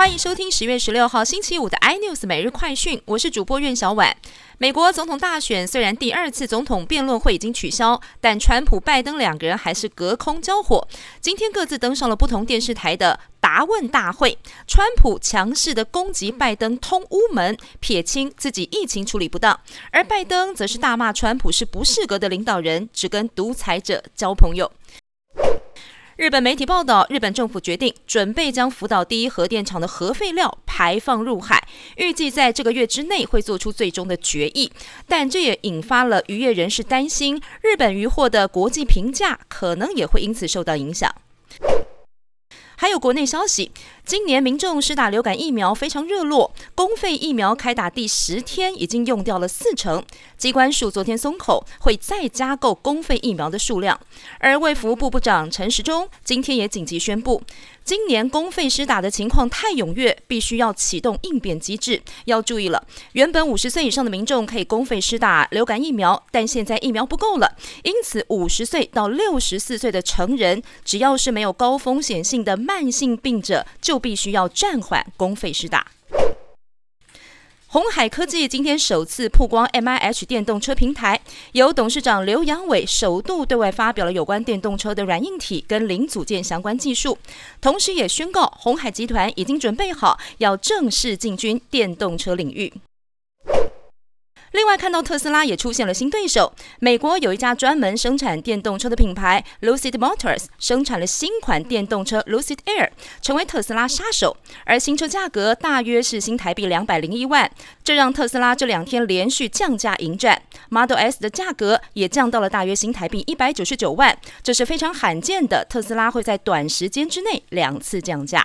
欢迎收听十月十六号星期五的 iNews 每日快讯，我是主播苑小婉。美国总统大选虽然第二次总统辩论会已经取消，但川普、拜登两个人还是隔空交火。今天各自登上了不同电视台的答问大会。川普强势的攻击拜登通乌门，撇清自己疫情处理不当；而拜登则是大骂川普是不适格的领导人，只跟独裁者交朋友。日本媒体报道，日本政府决定准备将福岛第一核电厂的核废料排放入海，预计在这个月之内会做出最终的决议。但这也引发了渔业人士担心，日本渔获的国际评价可能也会因此受到影响。有国内消息，今年民众施打流感疫苗非常热络，公费疫苗开打第十天已经用掉了四成。机关署昨天松口，会再加购公费疫苗的数量。而卫福部部长陈时中今天也紧急宣布，今年公费施打的情况太踊跃，必须要启动应变机制。要注意了，原本五十岁以上的民众可以公费施打流感疫苗，但现在疫苗不够了，因此五十岁到六十四岁的成人，只要是没有高风险性的慢性病者，就必须要暂缓公费施打。红海科技今天首次曝光 M I H 电动车平台，由董事长刘阳伟首度对外发表了有关电动车的软硬体跟零组件相关技术，同时也宣告红海集团已经准备好要正式进军电动车领域。另外，看到特斯拉也出现了新对手。美国有一家专门生产电动车的品牌 Lucid Motors 生产了新款电动车 Lucid Air，成为特斯拉杀手。而新车价格大约是新台币两百零一万，这让特斯拉这两天连续降价迎战。Model S 的价格也降到了大约新台币一百九十九万，这是非常罕见的。特斯拉会在短时间之内两次降价。